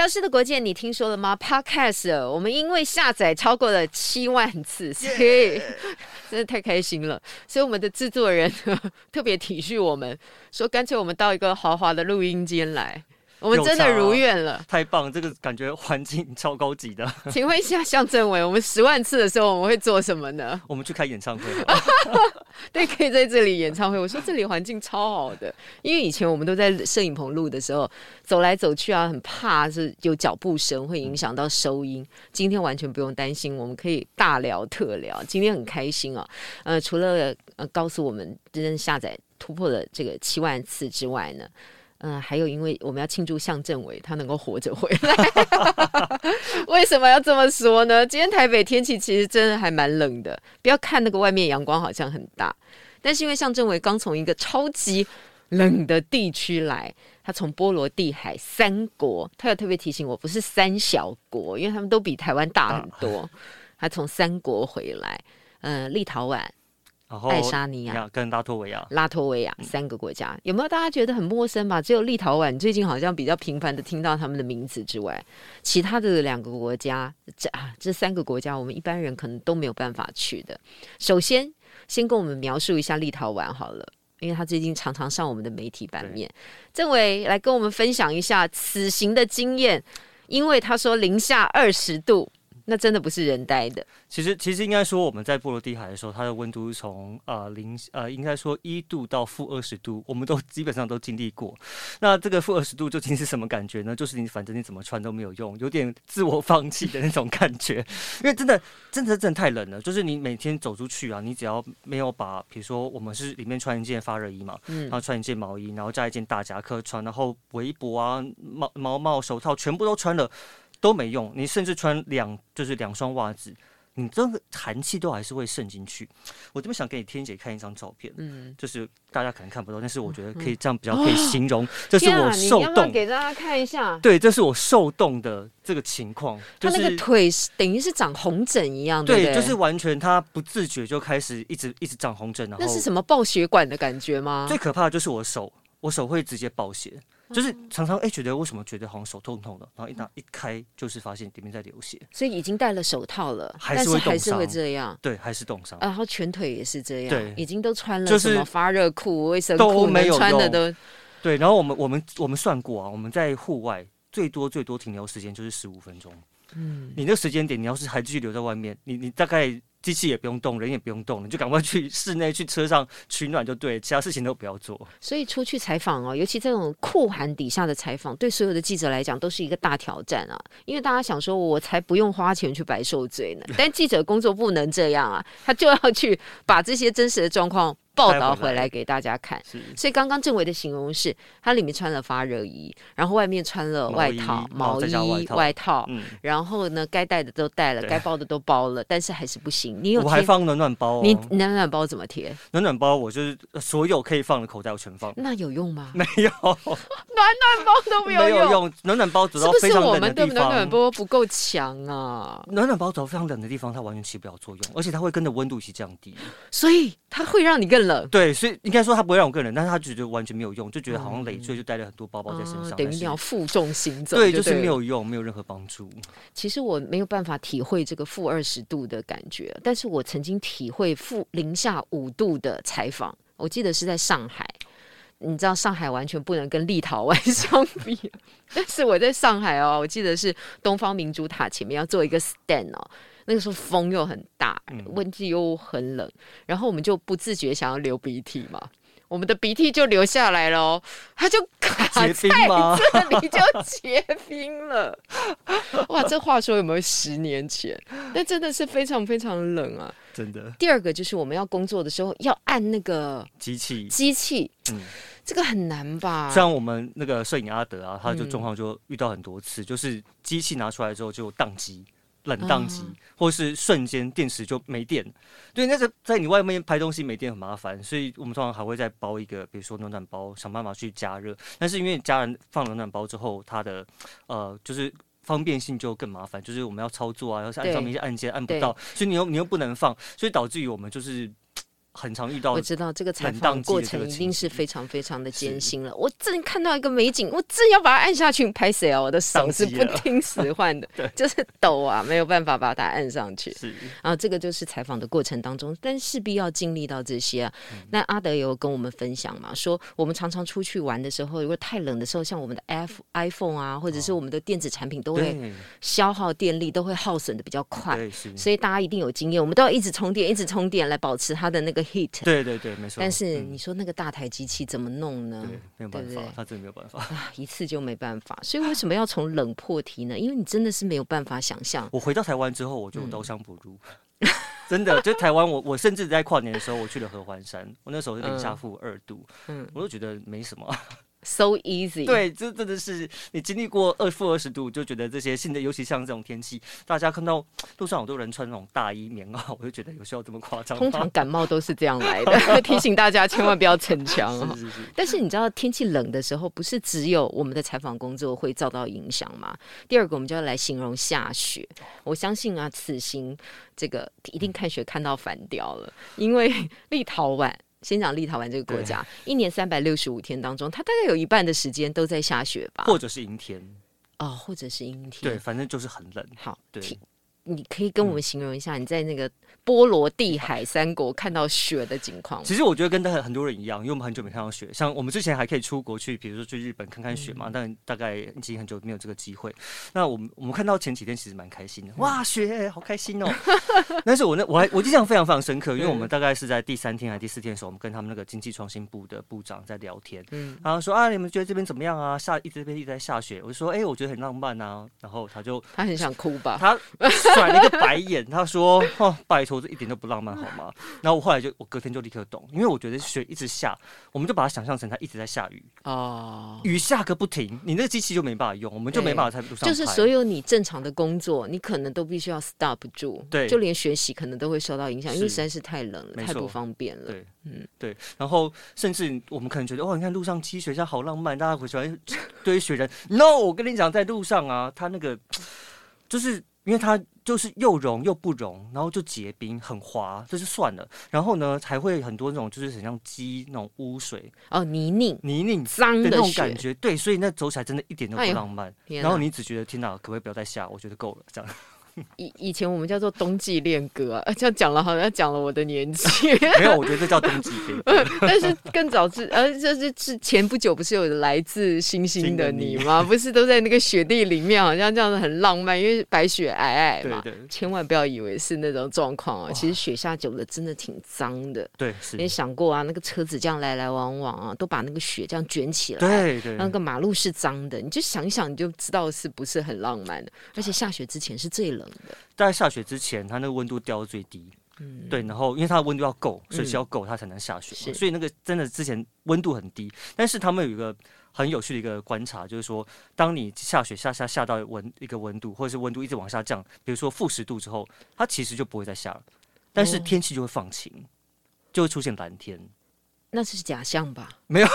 消失的国界，你听说了吗？Podcast，我们因为下载超过了七万次，所以真的太开心了。所以我们的制作人 特别体恤我们，说干脆我们到一个豪华的录音间来。我们真的如愿了，太棒！这个感觉环境超高级的。请问一下，向政委，我们十万次的时候，我们会做什么呢？我们去开演唱会。对，可以在这里演唱会。我说这里环境超好的，因为以前我们都在摄影棚录的时候，走来走去啊，很怕是有脚步声会影响到收音。今天完全不用担心，我们可以大聊特聊。今天很开心啊，呃，除了呃告诉我们真正下载突破了这个七万次之外呢。嗯、呃，还有，因为我们要庆祝向政委他能够活着回来，为什么要这么说呢？今天台北天气其实真的还蛮冷的，不要看那个外面阳光好像很大，但是因为向政委刚从一个超级冷的地区来，他从波罗的海三国，他有特别提醒我，不是三小国，因为他们都比台湾大很多，他从三国回来，嗯、呃，立陶宛。爱沙尼亚跟拉脱维亚，拉脱维亚三个国家，有没有大家觉得很陌生吧？只有立陶宛最近好像比较频繁的听到他们的名字之外，其他的两个国家，这啊这三个国家，我们一般人可能都没有办法去的。首先，先跟我们描述一下立陶宛好了，因为他最近常常上我们的媒体版面。政委来跟我们分享一下此行的经验，因为他说零下二十度。那真的不是人待的。其实，其实应该说，我们在波罗的海的时候，它的温度是从呃零呃，应该说一度到负二十度，我们都基本上都经历过。那这个负二十度究竟是什么感觉呢？就是你反正你怎么穿都没有用，有点自我放弃的那种感觉。因为真的，真的，真的太冷了。就是你每天走出去啊，你只要没有把，比如说我们是里面穿一件发热衣嘛，嗯，然后穿一件毛衣，然后加一件大夹克穿，然后围脖啊、毛毛帽、手套全部都穿了。都没用，你甚至穿两就是两双袜子，你这个寒气都还是会渗进去。我这边想给你天姐看一张照片，嗯，就是大家可能看不到，但是我觉得可以这样比较可以形容，嗯、这是我受冻。啊、给大家看一下，对，这是我受冻的这个情况。他、就是、那个腿等于是长红疹一样，对，对，就是完全他不自觉就开始一直一直长红疹，然后那是什么爆血管的感觉吗？最可怕的就是我手，我手会直接爆血。就是常常哎、欸，觉得为什么觉得好像手痛痛的，然后一拿一开，就是发现里面在流血。所以已经戴了手套了，还是还是会这样。对，还是冻伤。然后全腿也是这样。对，已经都穿了什么发热裤、卫生裤，都没有穿的都。对，然后我们我们我们算过啊，我们在户外最多最多停留时间就是十五分钟。嗯，你那个时间点，你要是还继续留在外面，你你大概。机器也不用动，人也不用动，你就赶快去室内去车上取暖就对，其他事情都不要做。所以出去采访哦，尤其这种酷寒底下的采访，对所有的记者来讲都是一个大挑战啊。因为大家想说，我才不用花钱去白受罪呢。但记者工作不能这样啊，他就要去把这些真实的状况。报道回来给大家看，所以刚刚政委的形容是，他里面穿了发热衣，然后外面穿了外套、毛衣、外套，嗯、然后呢，该带的都带了，该包的都包了，但是还是不行。你有？我还放暖暖包、哦，你暖暖包怎么贴？暖暖包我就是所有可以放的口袋我全放。那有用吗？没有，暖暖包都没有用。没有用，暖暖包走到非常冷的地方。是不是我们的暖暖包不够强啊？暖暖包走到非常冷的地方，它完全起不了作用，而且它会跟着温度一起降低，所以它会让你更冷。对，所以。应该说它不会让我更冷，但是他觉得完全没有用，就觉得好像累赘，就带了很多包包在身上，嗯、等于你要负重行 走，对，就是没有用，没有任何帮助。其实我没有办法体会这个负二十度的感觉，但是我曾经体会负零下五度的采访，我记得是在上海。你知道上海完全不能跟立陶宛相比，但是我在上海哦，我记得是东方明珠塔前面要做一个 stand 哦。那个时候风又很大，温度又很冷，然后我们就不自觉想要流鼻涕嘛，我们的鼻涕就流下来了哦，它就卡在这里就结冰了。哇，这话说有没有十年前？那真的是非常非常冷啊，真的。第二个就是我们要工作的时候要按那个机器，机器，嗯，这个很难吧？像我们那个摄影阿德啊，他就状况就遇到很多次，就是机器拿出来之后就宕机。冷当机，或是瞬间电池就没电。对，那个在你外面拍东西没电很麻烦，所以我们通常还会再包一个，比如说暖暖包，想办法去加热。但是因为家人放暖暖包之后，它的呃就是方便性就更麻烦，就是我们要操作啊，要是按上面一些按键按不到，所以你又你又不能放，所以导致于我们就是很常遇到。我知道这个采访过程一定是非常非常的艰辛了。我正看到一个美景，我正要把它按下去，拍谁啊？我的手是不听使唤的，就是抖啊，没有办法把它按上去。是，然后这个就是采访的过程当中，但势必要经历到这些啊。那阿德有跟我们分享嘛，说我们常常出去玩的时候，如果太冷的时候，像我们的 F iPhone 啊，或者是我们的电子产品都会消耗电力，都会耗损的比较快。所以大家一定有经验，我们都要一直充电，一直充电来保持它的那个 heat。对对对，没错。但是你说那个大台机器怎么弄呢？对，没有办法，他真的没有办法啊，一次就没办法。所以为什么要从冷破题呢？因为你真的是没有办法想象。我回到台湾之后，我就刀枪不入，真的。就台湾，我我甚至在跨年的时候，我去了合欢山，我那时候是零下负二度，嗯，我都觉得没什么。So easy，对，这真的是你经历过二负二十度，就觉得这些现在，尤其像这种天气，大家看到路上好多人穿那种大衣棉袄，我就觉得有需要这么夸张。通常感冒都是这样来的，提醒大家千万不要逞强。是是是。但是你知道天气冷的时候，不是只有我们的采访工作会遭到影响吗？第二个，我们就要来形容下雪。我相信啊，此行这个一定看雪看到反掉了，因为立陶宛。先讲立陶宛这个国家，一年三百六十五天当中，它大概有一半的时间都在下雪吧，或者是阴天。哦，或者是阴天，对，反正就是很冷。好，对，你可以跟我们形容一下你在那个。波罗的海三国看到雪的景况，其实我觉得跟很很多人一样，因为我们很久没看到雪。像我们之前还可以出国去，比如说去日本看看雪嘛，嗯、但大概已经很久没有这个机会。那我们我们看到前几天其实蛮开心的，哇，雪好开心哦！但是我那我还我印象非常非常深刻，因为我们大概是在第三天还是第四天的时候，我们跟他们那个经济创新部的部长在聊天，嗯，然后说啊，你们觉得这边怎么样啊？下一直这边一直在下雪，我就说，哎、欸，我觉得很浪漫啊。然后他就他很想哭吧，他甩了一个白眼，他说，哦，拜托，这一点都不浪漫。好吗？然后我后来就，我隔天就立刻懂，因为我觉得雪一直下，我们就把它想象成它一直在下雨哦，雨下个不停，你那个机器就没办法用，我们就没办法在路上。就是所有你正常的工作，你可能都必须要 stop 住，对，就连学习可能都会受到影响，因为实在是太冷了，太不方便了。对，嗯，对。然后甚至我们可能觉得，哦，你看路上积雪下好浪漫，大家会喜欢堆雪人。No，我跟你讲，在路上啊，它那个就是。因为它就是又融又不融，然后就结冰很滑，这就算了。然后呢，还会很多那种就是很像鸡那种污水哦，泥泞泥泞脏的那种感觉。对，所以那走起来真的一点都不浪漫。哎、然后你只觉得天哪，可不可以不要再下？我觉得够了，这样。以以前我们叫做冬季恋歌啊，这样讲了好像讲了我的年纪。没有，我觉得这叫冬季恋歌。但是更早之呃，就是是前不久不是有来自星星的你吗？不是都在那个雪地里面，好像这样子很浪漫，因为白雪皑皑嘛。对对。千万不要以为是那种状况啊，其实雪下久了真的挺脏的。对，是。你想过啊，那个车子这样来来往往啊，都把那个雪这样卷起来。对对。那个马路是脏的，你就想想，你就知道是不是很浪漫的。而且下雪之前是最冷的。在下雪之前，它那个温度掉到最低，嗯，对，然后因为它的温度要够，水汽要够，它才能下雪，所以那个真的之前温度很低。但是他们有一个很有趣的一个观察，就是说，当你下雪下下下到温一个温度，或者是温度一直往下降，比如说负十度之后，它其实就不会再下了，但是天气就会放晴，就会出现蓝天。那是假象吧？没有，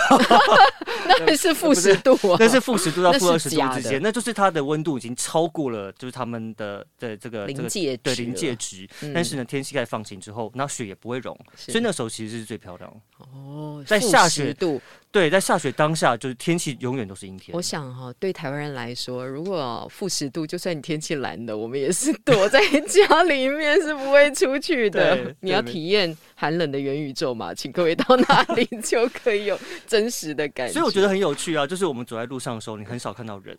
那是负十度啊！那是负十度到负二十度之间，那就是它的温度已经超过了，就是他们的的这个临界对临界值。但是呢，天气开始放晴之后，那雪也不会融，所以那时候其实是最漂亮哦。在下雪度，对，在下雪当下，就是天气永远都是阴天。我想哈，对台湾人来说，如果负十度，就算你天气蓝的，我们也是躲在家里面，是不会出去的。你要体验寒冷的元宇宙嘛？请各位到那里就可以有真实的感觉。所以我觉得很有趣啊，就是我们走在路上的时候，你很少看到人，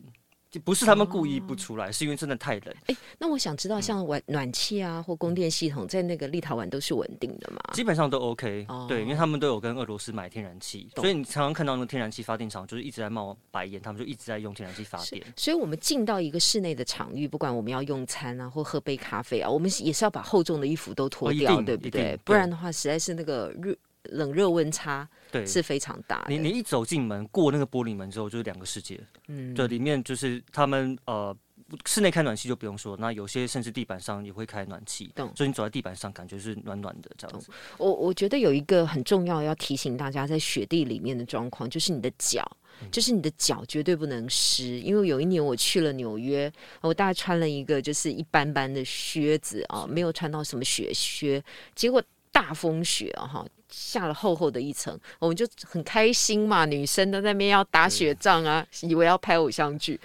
不是他们故意不出来，哦、是因为真的太冷。哎、欸，那我想知道，像暖暖气啊或供电系统，在那个立陶宛都是稳定的吗？基本上都 OK，、哦、对，因为他们都有跟俄罗斯买天然气，所以你常常看到那个天然气发电厂就是一直在冒白烟，他们就一直在用天然气发电。所以，我们进到一个室内的场域，不管我们要用餐啊或喝杯咖啡啊，我们也是要把厚重的衣服都脱掉，哦、对不对？不然的话，实在是那个热。冷热温差对是非常大的。你你一走进门，过那个玻璃门之后，就是两个世界。嗯，对，里面就是他们呃，室内开暖气就不用说，那有些甚至地板上也会开暖气。懂所以你走在地板上，感觉是暖暖的这样子。我我觉得有一个很重要要提醒大家，在雪地里面的状况，就是你的脚，嗯、就是你的脚绝对不能湿。因为有一年我去了纽约，我大概穿了一个就是一般般的靴子啊，是没有穿到什么雪靴，结果。大风雪啊，哈，下了厚厚的一层，我们就很开心嘛，女生都在那边要打雪仗啊，以为要拍偶像剧，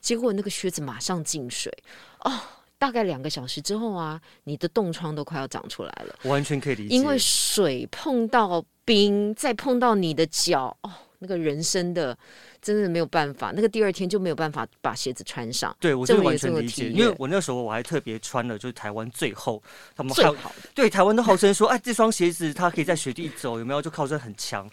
结果那个靴子马上进水哦。大概两个小时之后啊，你的冻疮都快要长出来了。完全可以理解，因为水碰到冰，再碰到你的脚，哦，那个人生的真的没有办法。那个第二天就没有办法把鞋子穿上。对，我真的完全理解，因为我那时候我还特别穿了，就是台湾最厚，他们最好。对，台湾都号称说，哎，这双鞋子它可以在雪地走，有没有？就靠着很强，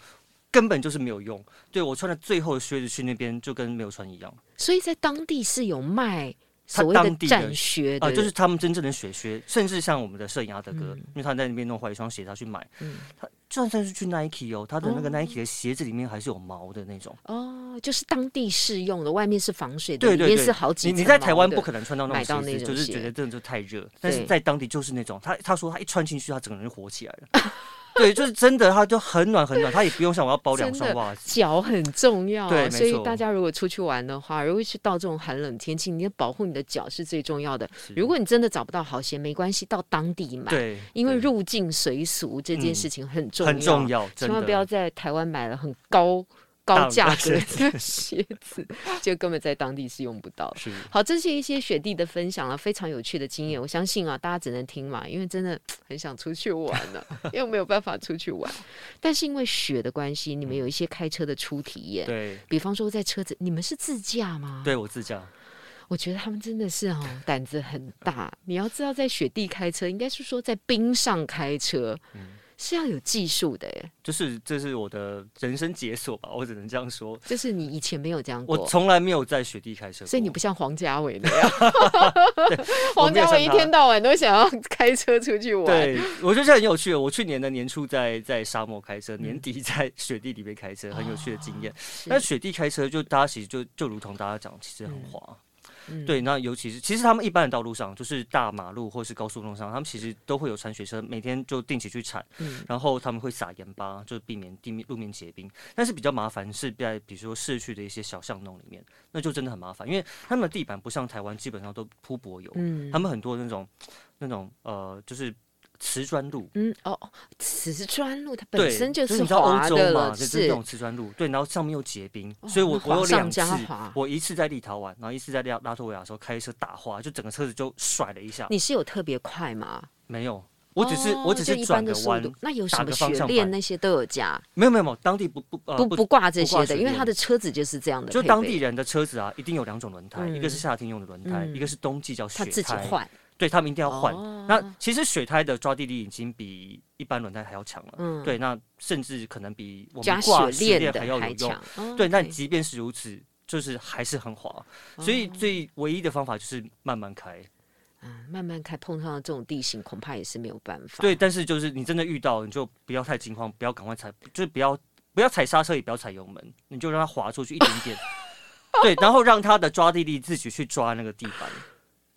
根本就是没有用。对，我穿了最后的靴子去那边，就跟没有穿一样。所以在当地是有卖。他当地的雪啊、呃，就是他们真正的雪靴，甚至像我们的摄影阿德哥，嗯、因为他在那边弄坏一双鞋，他去买，嗯、他就算是去 Nike 哦，他的那个 Nike 的鞋子里面还是有毛的那种。哦，就是当地适用的，外面是防水的，对对对，里面是好几你在台湾不可能穿到那种鞋子，就是觉得真的就太热，但是在当地就是那种，他他说他一穿进去，他整个人就火起来了。对，就是真的，它就很暖很暖，它也不用像我要包两双袜子。脚很重要，对，所以大家如果出去玩的话，如果是到这种寒冷天气，你要保护你的脚是最重要的。如果你真的找不到好鞋，没关系，到当地买。对，因为入境随俗这件事情很重要，很重要，千万不要在台湾买了很高。高价格的鞋子，就根本在当地是用不到。是好，这是一些雪地的分享了，非常有趣的经验。我相信啊，大家只能听嘛，因为真的 很想出去玩呢、啊，因为没有办法出去玩。但是因为雪的关系，你们有一些开车的初体验。对，比方说在车子，你们是自驾吗？对，我自驾。我觉得他们真的是哦，胆子很大。你要知道，在雪地开车，应该是说在冰上开车。嗯。是要有技术的耶，就是这是我的人生解锁吧，我只能这样说。就是你以前没有这样过，我从来没有在雪地开车，所以你不像黄家伟那样。黄家伟一天到晚都想要开车出去玩。对，我觉得这很有趣。我去年的年初在在沙漠开车，年底在雪地里面开车，很有趣的经验。那雪地开车就大家其实就就如同大家讲，其实很滑。嗯、对，那尤其是其实他们一般的道路上，就是大马路或是高速路上，他们其实都会有铲雪车，每天就定期去铲，嗯、然后他们会撒盐巴，就避免地面路面结冰。但是比较麻烦是在比如说市区的一些小巷弄里面，那就真的很麻烦，因为他们的地板不像台湾，基本上都铺柏油，嗯、他们很多那种那种呃，就是。瓷砖路，嗯哦，瓷砖路它本身就是滑的了，就是你知道欧洲嘛，就是那种瓷砖路，对，然后上面又结冰，哦、所以我我有两次，我一次在立陶宛，然后一次在拉拉脱维亚的时候开车打滑，就整个车子就甩了一下。你是有特别快吗？没有，我只是、哦、我只是转个弯，那有什么雪链那些都有加？没有没有没有，当地不不、呃、不不挂这些的，因为他的车子就是这样的。就当地人的车子啊，一定有两种轮胎，嗯、一个是夏天用的轮胎，嗯、一个是冬季叫雪胎。他自己换。对，他们一定要换。哦、那其实雪胎的抓地力已经比一般轮胎还要强了。嗯，对，那甚至可能比我们挂雪链还要有用。哦、对，但即便是如此，就是还是很滑。哦、所以最唯一的方法就是慢慢开。嗯，慢慢开，碰上这种地形，恐怕也是没有办法。对，但是就是你真的遇到，你就不要太惊慌，不要赶快踩，就是不要不要踩刹车，也不要踩油门，你就让它滑出去一点点。对，然后让它的抓地力自己去抓那个地板。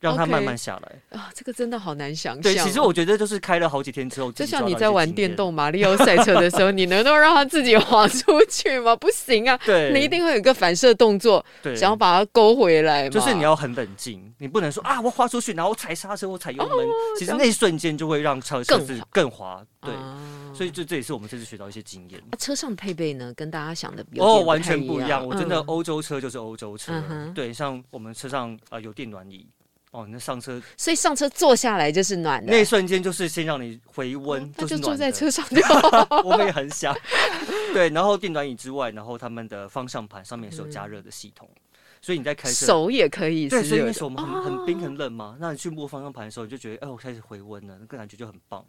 让它慢慢下来啊，这个真的好难想象。对，其实我觉得就是开了好几天之后，就像你在玩电动马里奥赛车的时候，你能够让它自己滑出去吗？不行啊，对，你一定会有一个反射动作，对，想要把它勾回来。就是你要很冷静，你不能说啊，我滑出去，然后我踩刹车，我踩油门，其实那一瞬间就会让车车子更滑。对，所以这这也是我们这次学到一些经验。车上配备呢，跟大家想的哦完全不一样。我真的欧洲车就是欧洲车，对，像我们车上啊有电暖椅。哦，那上车，所以上车坐下来就是暖的，那一瞬间就是先让你回温，哦、就，就坐在车上就 我们也很想。对，然后电暖椅之外，然后他们的方向盘上面是有加热的系统，嗯、所以你在开车手也可以，对，所以手很、哦、很冰很冷嘛，那你去摸方向盘的时候，你就觉得哎，我开始回温了，那个感觉就很棒。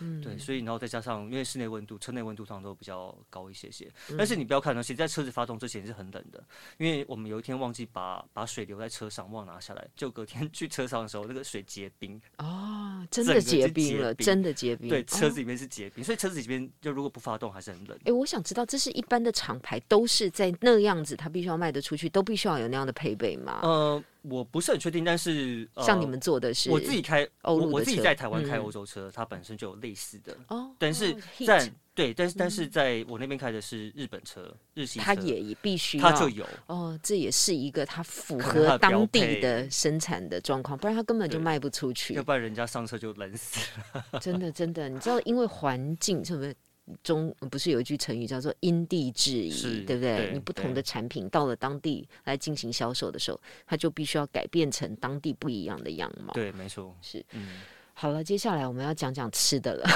嗯，对，所以然后再加上，因为室内温度、车内温度通常都比较高一些些。嗯、但是你不要看到，其实在车子发动之前是很冷的，因为我们有一天忘记把把水留在车上，忘拿下来，就隔天 去车上的时候，那个水结冰。哦，真的结冰了，真的结冰。对，车子里面是结冰，哦、所以车子里面就如果不发动还是很冷。哎，我想知道，这是一般的厂牌都是在那样子，它必须要卖得出去，都必须要有那样的配备吗？呃。我不是很确定，但是像你们做的是，我自己开，我我自己在台湾开欧洲车，它本身就有类似的。哦。但是在对，但是但是在我那边开的是日本车，日系车，它也必须它就有。哦，这也是一个它符合当地的生产的状况，不然它根本就卖不出去，要不然人家上车就冷死了。真的真的，你知道，因为环境是不是中不是有一句成语叫做因地制宜，对不对？对你不同的产品到了当地来进行销售的时候，它就必须要改变成当地不一样的样貌。对，没错，是嗯。好了，接下来我们要讲讲吃的了，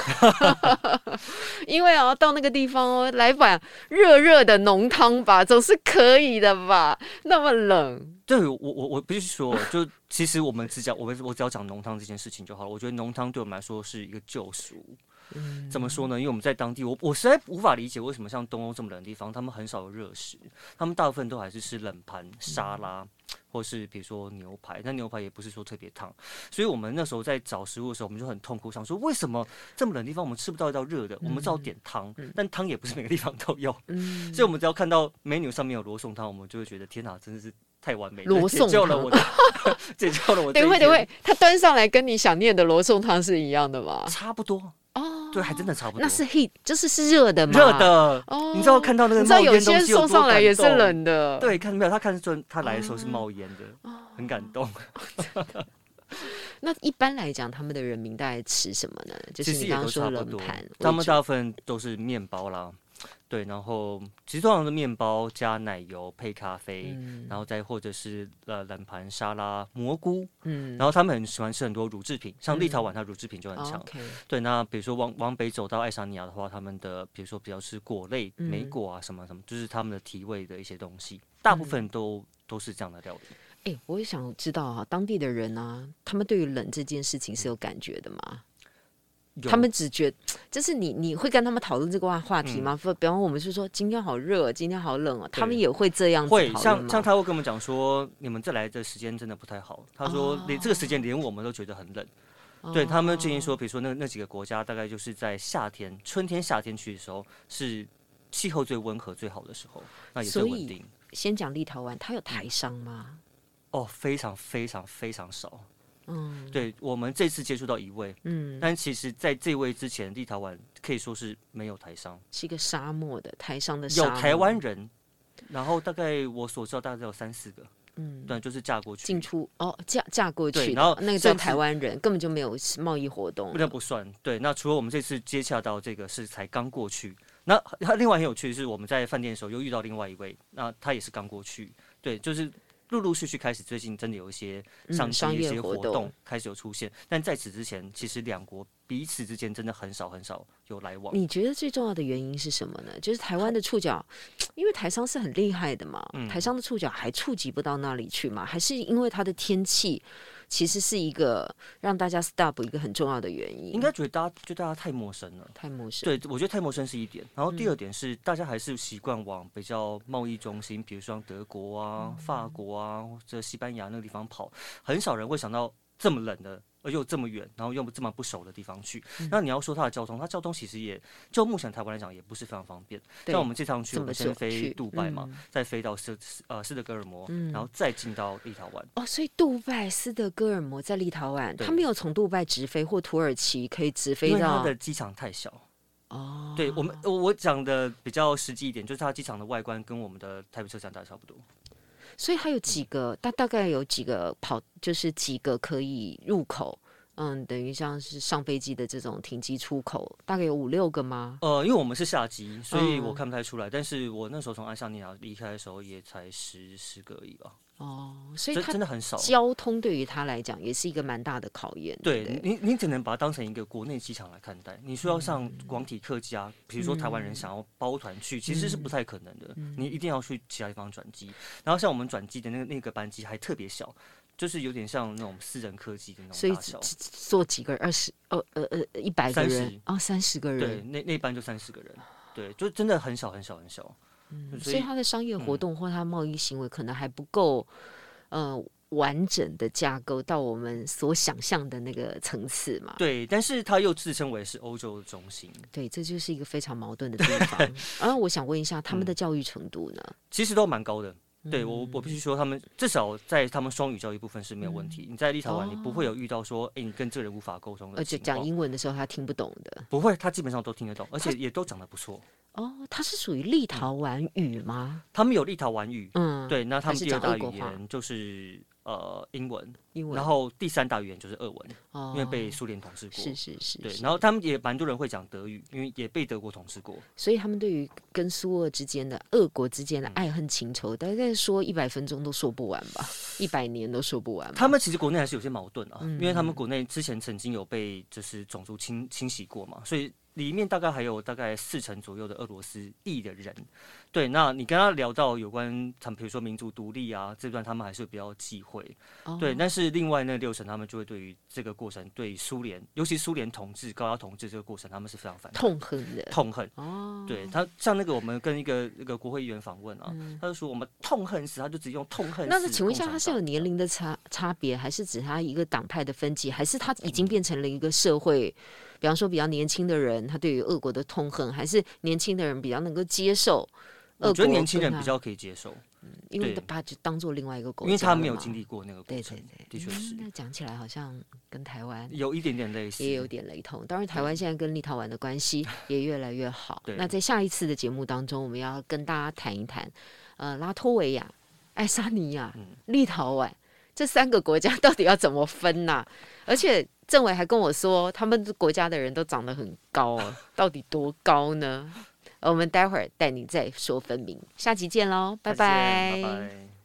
因为啊，到那个地方哦，来碗热热的浓汤吧，总是可以的吧？那么冷，对我我我必须说，就其实我们只讲我们我只要讲浓汤这件事情就好了。我觉得浓汤对我们来说是一个救赎。嗯，怎么说呢？因为我们在当地，我我实在无法理解为什么像东欧这么冷的地方，他们很少有热食，他们大部分都还是吃冷盘沙拉。嗯或是比如说牛排，但牛排也不是说特别烫，所以我们那时候在找食物的时候，我们就很痛苦，想说为什么这么冷的地方我们吃不到一道热的？我们只好点汤，但汤也不是每个地方都有，所以我们只要看到 menu 上面有罗宋汤，我们就会觉得天哪，真的是太完美了，罗宋汤了我的，解救了我。等会等会，他端上来跟你想念的罗宋汤是一样的吗？差不多。哦，对，还真的差不多。那是 heat，就是是热的嘛。热的，哦，你知道看到那个冒烟东西有多感动？你知道有些送上来也是冷的。对，看到没有？他看是说他来的时候是冒烟的，哦、很感动。那一般来讲，他们的人民大概吃什么呢？就是你刚刚说冷盘，他们大部分都是面包啦。对，然后其实通常是面包加奶油配咖啡，嗯、然后再或者是呃冷盘沙拉蘑菇，嗯，然后他们很喜欢吃很多乳制品，像立陶宛它乳制品就很强。对，那比如说往往北走到爱沙尼亚的话，他们的比如说比较吃果类，莓果啊什么什么，就是他们的提味的一些东西，大部分都、嗯、都是这样的料理。哎，我也想知道哈，当地的人啊，他们对于冷这件事情是有感觉的吗？他们只觉，就是你你会跟他们讨论这个话话题吗？嗯、比方我们是说今天好热，今天好冷哦，他们也会这样子会像像他会跟我们讲说，你们这来的时间真的不太好。他说连这个时间连我们都觉得很冷。哦、对他们建议说，比如说那那几个国家，大概就是在夏天、春天、夏天去的时候，是气候最温和、最好的时候，那也最稳定。先讲立陶宛，它有台商吗？哦，非常非常非常少。嗯，对，我们这次接触到一位，嗯，但其实在这位之前，立陶宛可以说是没有台商，是一个沙漠的台商的有台湾人，然后大概我所知道大概有三四个，嗯，对，就是嫁过去。进出哦，嫁嫁过去，然后那个叫台湾人根本就没有贸易活动，那不算。对，那除了我们这次接洽到这个是才刚过去，那他另外很有趣的是我们在饭店的时候又遇到另外一位，那他也是刚过去，对，就是。陆陆续续开始，最近真的有一些商业、一些活动开始有出现，但在此之前，其实两国彼此之间真的很少很少有来往。你觉得最重要的原因是什么呢？就是台湾的触角，因为台商是很厉害的嘛，台商的触角还触及不到那里去嘛？还是因为它的天气？其实是一个让大家 stop 一个很重要的原因，应该觉得大家觉得大家太陌生了，太陌生。对，我觉得太陌生是一点。然后第二点是，大家还是习惯往比较贸易中心，比如说像德国啊、法国啊或者西班牙那个地方跑，很少人会想到这么冷的。而又这么远，然后又这么不熟的地方去，嗯、那你要说它的交通，它交通其实也就目前台湾来讲也不是非常方便。对像我们这趟去，我们先飞杜拜嘛，嗯、再飞到斯呃斯德哥尔摩，嗯、然后再进到立陶宛。哦，所以杜拜、斯德哥尔摩在立陶宛，对他没有从杜拜直飞或土耳其可以直飞到。因为它的机场太小。哦，对我们我讲的比较实际一点，就是它机场的外观跟我们的台北车站大概差不多。所以它有几个，大大概有几个跑，就是几个可以入口，嗯，等于像是上飞机的这种停机出口，大概有五六个吗？呃，因为我们是下机，所以我看不太出来。嗯、但是我那时候从爱沙尼亚离开的时候，也才十十个而已吧。哦，所以真的很少。交通对于他来讲也是一个蛮大的考验。对，对你，你只能把它当成一个国内机场来看待。你说要上广体客机啊，比如说台湾人想要包团去，嗯、其实是不太可能的。嗯、你一定要去其他地方转机。然后像我们转机的那个那个班机还特别小，就是有点像那种私人科技的那种大小。坐几个人？二十？呃呃呃，一百个人？啊 30,、哦，三十个人？对，那那班就三十个人。对，就真的很小很小很小。嗯，所以，所以他的商业活动或他贸易行为可能还不够，呃，完整的架构到我们所想象的那个层次嘛。对，但是他又自称为是欧洲的中心。对，这就是一个非常矛盾的地方。然后、啊、我想问一下，他们的教育程度呢？其实都蛮高的。对我，我必须说，他们至少在他们双语教育部分是没有问题。嗯、你在立陶宛，你不会有遇到说，哎、哦，你跟这个人无法沟通的，而且讲英文的时候他听不懂的，不会，他基本上都听得懂，而且也都讲得不错。哦，他是属于立陶宛语吗？他们有立陶宛语，嗯，对，那他们第二大语言就是。是呃，英文，英文，然后第三大语言就是俄文，哦，因为被苏联统治过，是是是，对，然后他们也蛮多人会讲德语，因为也被德国统治过，所以他们对于跟苏俄之间的、俄国之间的爱恨情仇，大概说一百分钟都说不完吧，一百年都说不完。他们其实国内还是有些矛盾啊，嗯，因为他们国内之前曾经有被就是种族清清洗过嘛，所以。里面大概还有大概四成左右的俄罗斯裔的人，对，那你跟他聊到有关他们，比如说民族独立啊这段，他们还是比较忌讳，哦，对。但是另外那六成，他们就会对于这个过程，对苏联，尤其苏联统治、高压统治这个过程，他们是非常反痛恨的，痛恨。哦，对他像那个我们跟一个那个国会议员访问啊，嗯，他就说我们痛恨死，他就直接用痛恨。那是请问一下，他是有年龄的差差别，还是指他一个党派的分歧，还是他已经变成了一个社会？嗯比方说，比较年轻的人，他对于俄国的痛恨，还是年轻的人比较能够接受。我觉得年轻人比较可以接受，嗯，因为把就当做另外一个国家，因为他没有经历过那个过程。对对对，的确是。那讲起来好像跟台湾有一点点类似，也有点雷同。当然，台湾现在跟立陶宛的关系 也越来越好。那在下一次的节目当中，我们要跟大家谈一谈，呃，拉脱维亚、爱沙尼亚、立陶宛这三个国家到底要怎么分呢？而且。政委还跟我说，他们国家的人都长得很高哦，到底多高呢？我们待会儿带你再说分明。下集见喽，拜拜。拜拜。